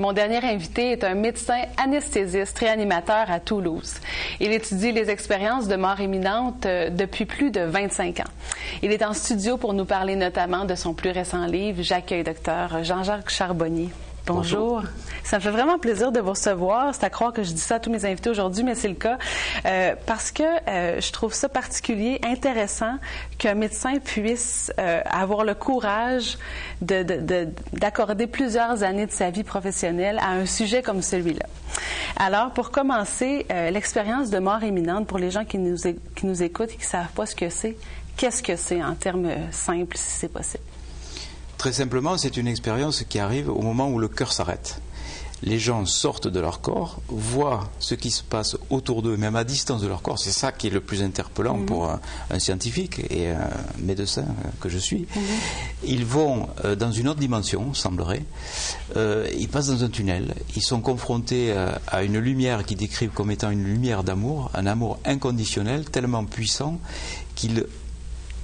Mon dernier invité est un médecin anesthésiste réanimateur à Toulouse. Il étudie les expériences de mort imminente euh, depuis plus de 25 ans. Il est en studio pour nous parler notamment de son plus récent livre. J'accueille docteur Jean-Jacques Charbonnier. Bonjour. Ça me fait vraiment plaisir de vous recevoir. C'est à croire que je dis ça à tous mes invités aujourd'hui, mais c'est le cas. Euh, parce que euh, je trouve ça particulier, intéressant qu'un médecin puisse euh, avoir le courage d'accorder de, plusieurs années de sa vie professionnelle à un sujet comme celui-là. Alors, pour commencer, l'expérience de mort imminente, pour les gens qui nous, qui nous écoutent et qui ne savent pas ce que c'est, qu'est-ce que c'est en termes simples, si c'est possible? Très simplement, c'est une expérience qui arrive au moment où le cœur s'arrête. Les gens sortent de leur corps, voient ce qui se passe autour d'eux, même à distance de leur corps. C'est ça qui est le plus interpellant mhm. pour un, scientifique et un médecin que je suis. Mhm. Ils vont euh, dans une autre dimension, semblerait. Euh, ils passent dans un tunnel. Ils sont confrontés à, à une lumière qu'ils décrivent comme étant une lumière d'amour, un amour inconditionnel, tellement puissant qu'il,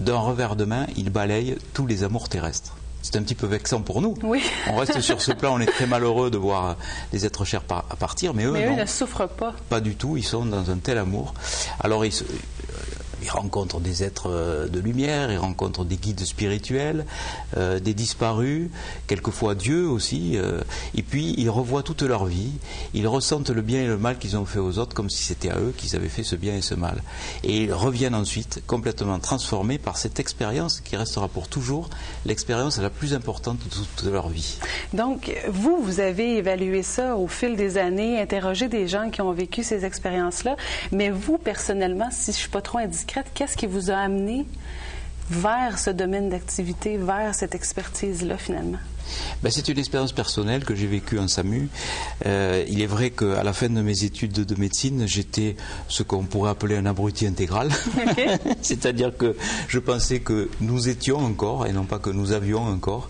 d'un revers de main, il balaye tous les amours terrestres c'est un petit peu vexant pour nous. Oui. On reste sur ce plan, on est très malheureux de voir les êtres chers partir, mais eux, mais eux ne souffrent pas. Pas du tout, ils sont dans un tel amour. Alors ils, il rencontre des êtres euh, de lumière, il rencontre des guides spirituels, euh, des disparus, quelquefois Dieu aussi, euh, et puis ils revoient toute leur vie, ils ressentent le bien et le mal qu'ils ont fait aux autres comme si c'était à eux qu'ils avaient fait ce bien et ce mal. Et ils reviennent ensuite complètement transformés par cette expérience qui restera pour toujours l'expérience la plus importante de toute leur vie. Donc, vous, vous avez évalué ça au fil des années, interrogé des gens qui ont vécu ces expériences-là, mais vous, personnellement, si je ne suis pas trop indiscret, qu'est-ce qui vous a amené vers ce domaine d'activité, vers cette expertise-là finalement? Ben, c'est une expérience personnelle que j'ai vécue en SAMU. Euh, il est vrai qu'à la fin de mes études de, médecine, j'étais ce qu'on pourrait appeler un abruti intégral. C'est-à-dire que je pensais que nous étions encore et non pas que nous avions encore.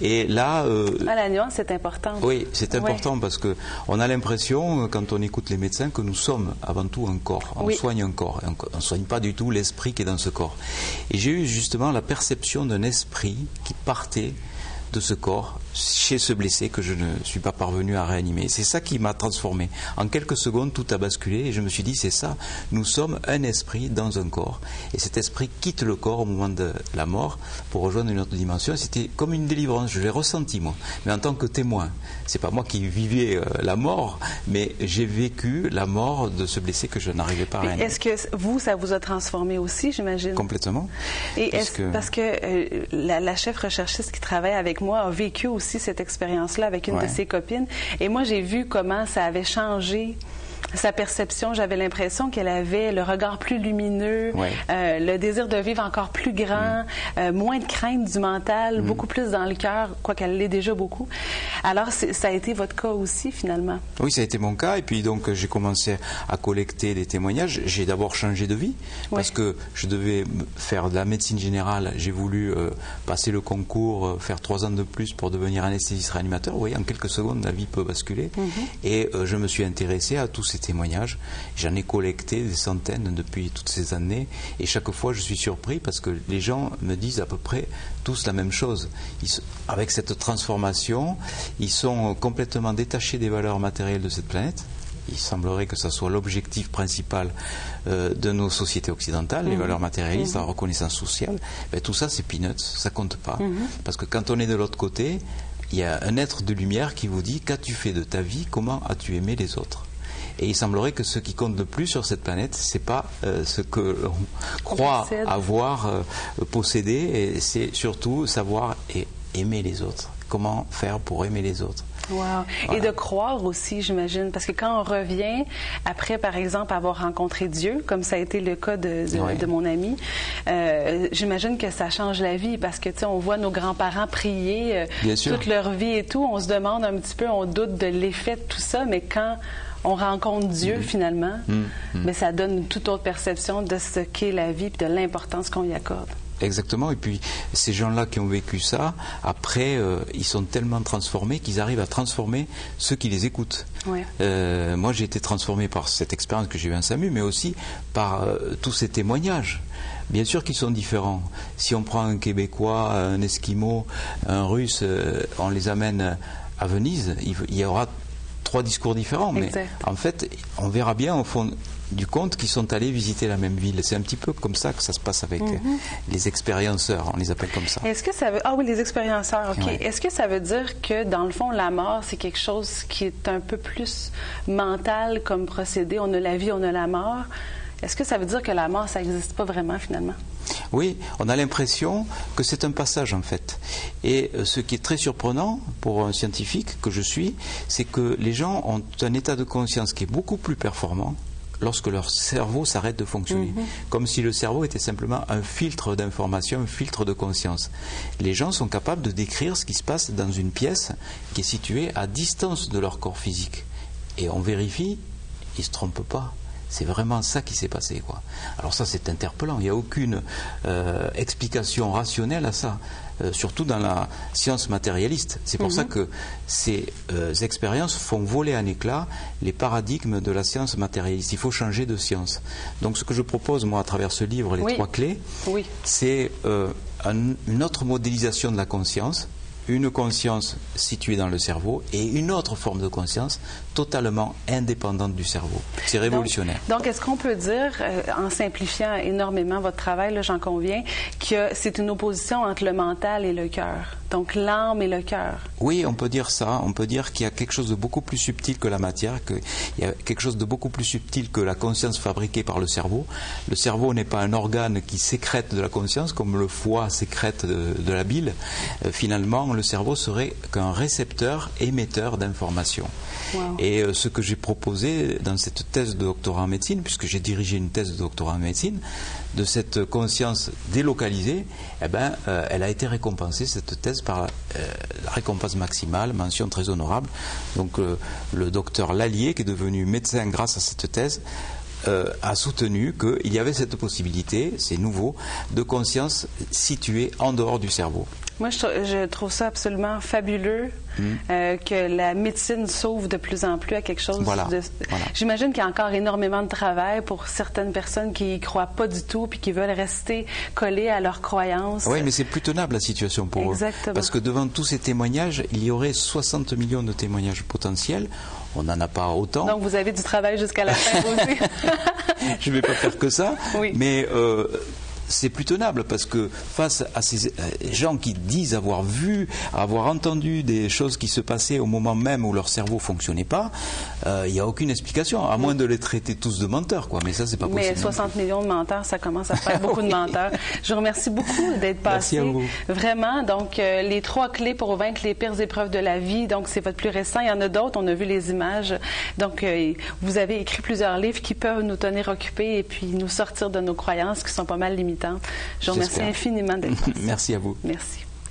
Et là. Euh, ah, la nuance, c'est important. Oui, c'est important parce qu'on a l'impression, quand on écoute les médecins, que nous sommes avant tout un corps. On soigne un corps. On ne soigne pas du tout l'esprit qui est dans ce corps. Et j'ai eu justement la perception d'un esprit qui partait de ce corps chez ce blessé que je ne suis pas parvenu à réanimer. C'est ça qui m'a transformé. En quelques secondes, tout a basculé et je me suis dit, c'est ça, nous sommes un esprit dans un corps. Et cet esprit quitte le corps au moment de la mort pour rejoindre une autre dimension. C'était comme une délivrance, je l'ai ressenti moi, mais en tant que témoin. C'est pas moi qui vivais euh, la mort, mais j'ai vécu la mort de ce blessé que je n'arrivais pas à réanimer. Est-ce que vous, ça vous a transformé aussi, j'imagine? Complètement. Et parce, que... parce que euh, la, la chef recherchiste qui travaille avec moi a vécu aussi cette expérience-là avec une de ses copines. Et moi, j'ai vu comment ça avait changé sa perception, j'avais l'impression qu'elle avait le regard plus lumineux, euh, le désir de vivre encore plus grand, mm. euh, moins de crainte du mental, mm. beaucoup plus dans le cœur, quoiqu'elle l'ait déjà beaucoup. Alors, ça a été votre cas aussi, finalement? Oui, ça a été mon cas. Et puis, donc, j'ai commencé à collecter des témoignages. J'ai d'abord changé de vie parce que je devais faire de la médecine générale. J'ai voulu euh, passer le concours, faire trois ans de plus pour devenir anesthésiste réanimateur. Vous voyez, en quelques secondes, la vie peut basculer. Mm-hmm. Et je me suis intéressé à tous ces témoignages. J'en ai collecté des centaines depuis toutes ces années et chaque fois je suis surpris parce que les gens me disent à peu près tous la même chose. avec cette transformation, ils sont complètement détachés des valeurs matérielles de cette planète il semblerait que ce soit l'objectif principal euh, de nos sociétés occidentales, les mhm. valeurs matérialistes, la mhm. reconnaissance sociale. Ben, tout ça, c'est peanuts, ça compte pas. Mhm. Parce que quand on est de l'autre côté, il y a un être de lumière qui vous dit qu'as-tu fait de ta vie, comment as-tu aimé les autres. Et il semblerait que ce qui compte le plus sur cette planète, c'est pas euh, ce que l'on croit avoir euh, possédé, et c'est surtout savoir et aimer les autres. Comment faire pour aimer les autres. Wow. Et de croire aussi, j'imagine, parce que quand on revient après, par exemple, avoir rencontré Dieu, comme ça a été le cas de, de, mon ami, euh, j'imagine que ça change la vie. Parce que tu sais, on voit nos grands-parents prier toute leur vie et tout, on se demande un petit peu, on doute de l'effet de tout ça, mais quand on rencontre Dieu mm-hmm. finalement, mm-hmm. mais ça donne une toute autre perception de ce qu'est la vie et de l'importance qu'on y accorde. Exactement. Et puis ces gens-là qui ont vécu ça, après, euh, ils sont tellement transformés qu'ils arrivent à transformer ceux qui les écoutent. Euh, moi, j'ai été transformé par cette expérience que j'ai eue en SAMU, mais aussi par euh, tous ces témoignages. Bien sûr qu'ils sont différents. Si on prend un Québécois, un Esquimau, un Russe, on les amène à Venise, il y aura trois discours différents, mais en fait, on verra bien au fond du compte qu'ils sont allés visiter la même ville. C'est un petit peu comme ça que ça se passe avec mhm. les expérienceurs, on les appelle comme ça. Est-ce que ça veut... Ah oui, les expérienceurs, OK. Est-ce que ça veut dire que, dans le fond, la mort, c'est quelque chose qui est un peu plus mental comme procédé? On a la vie, on a la mort. Est-ce que ça veut dire que la mort, ça n'existe pas vraiment, finalement? Oui, on a l'impression que c'est un passage en fait. Et euh, ce qui est très surprenant pour un scientifique que je suis, c'est que les gens ont un état de conscience qui est beaucoup plus performant lorsque leur cerveau s'arrête de fonctionner. Mhm. Comme si le cerveau était simplement un filtre d'information, un filtre de conscience. Les gens sont capables de décrire ce qui se passe dans une pièce qui est située à distance de leur corps physique. Et on vérifie, ils ne se trompent pas. C'est vraiment ça qui s'est passé. Quoi. Alors ça, c'est interpellant. Il n'y a aucune euh, explication rationnelle à ça, euh, surtout dans la science matérialiste. C'est pour ça mhm. que ces euh, expériences font voler en éclat les paradigmes de la science matérialiste. Il faut changer de science. Donc ce que je propose, moi, à travers ce livre, Les trois clés, c'est une autre modélisation de la conscience une conscience située dans le cerveau et une autre forme de conscience totalement indépendante du cerveau. C'est révolutionnaire. Donc, est-ce qu'on peut dire, euh, en simplifiant énormément votre travail, j'en conviens, que c'est une opposition entre le mental et le cœur? Donc, l'âme et le cœur? Oui, on peut dire ça. On peut dire qu'il y a quelque chose de beaucoup plus subtil que la matière, qu'il y a quelque chose de beaucoup plus subtil que la conscience fabriquée par le cerveau. Le cerveau n'est pas un organe qui sécrète de la conscience comme le foie sécrète de, la bile. Euh, finalement, le cerveau serait qu'un récepteur émetteur d'informations. Et euh, ce que j'ai proposé dans cette thèse de doctorat en médecine, puisque j'ai dirigé une thèse de doctorat en médecine, de cette conscience délocalisée, eh ben, euh, elle a été récompensée, cette thèse, par la, euh, récompense maximale, mention très honorable. Donc le docteur Lallier, qui est devenu médecin grâce à cette thèse, a soutenu qu'il y avait cette possibilité, c'est nouveau, de conscience située en dehors du cerveau. Moi, je, trouve ça absolument fabuleux hmm. euh, que la médecine s'ouvre de plus en plus à quelque chose de... J'imagine qu'il y a encore énormément de travail pour certaines personnes qui y croient pas du tout puis qui veulent rester collées à leurs croyances. Oui, mais c'est plus tenable la situation pour Exactement. eux. Parce que devant tous ces témoignages, il y aurait 60 millions de témoignages potentiels. On n'en a pas autant. Donc vous avez du travail jusqu'à la fin aussi. je ne vais pas faire que ça. Oui. Mais euh, c'est plus tenable parce que face à ces gens qui disent avoir vu, avoir entendu des choses qui se passaient au moment même où leur cerveau fonctionnait pas, euh, il n'y a aucune explication, à moins de les traiter tous de menteurs, quoi. Mais ça, c'est pas possible. Mais 60 millions de menteurs, ça commence à faire beaucoup de menteurs. Je vous remercie beaucoup d'être passé. Merci à vous. Vraiment. Donc, euh, les trois clés pour vaincre les pires épreuves de la vie. Donc, c'est votre plus récent. Il y en a d'autres. On a vu les images. Donc, euh, vous avez écrit plusieurs livres qui peuvent nous tenir occupés et puis nous sortir de nos croyances qui sont pas mal Je vous remercie infiniment d'être Merci à vous. Merci.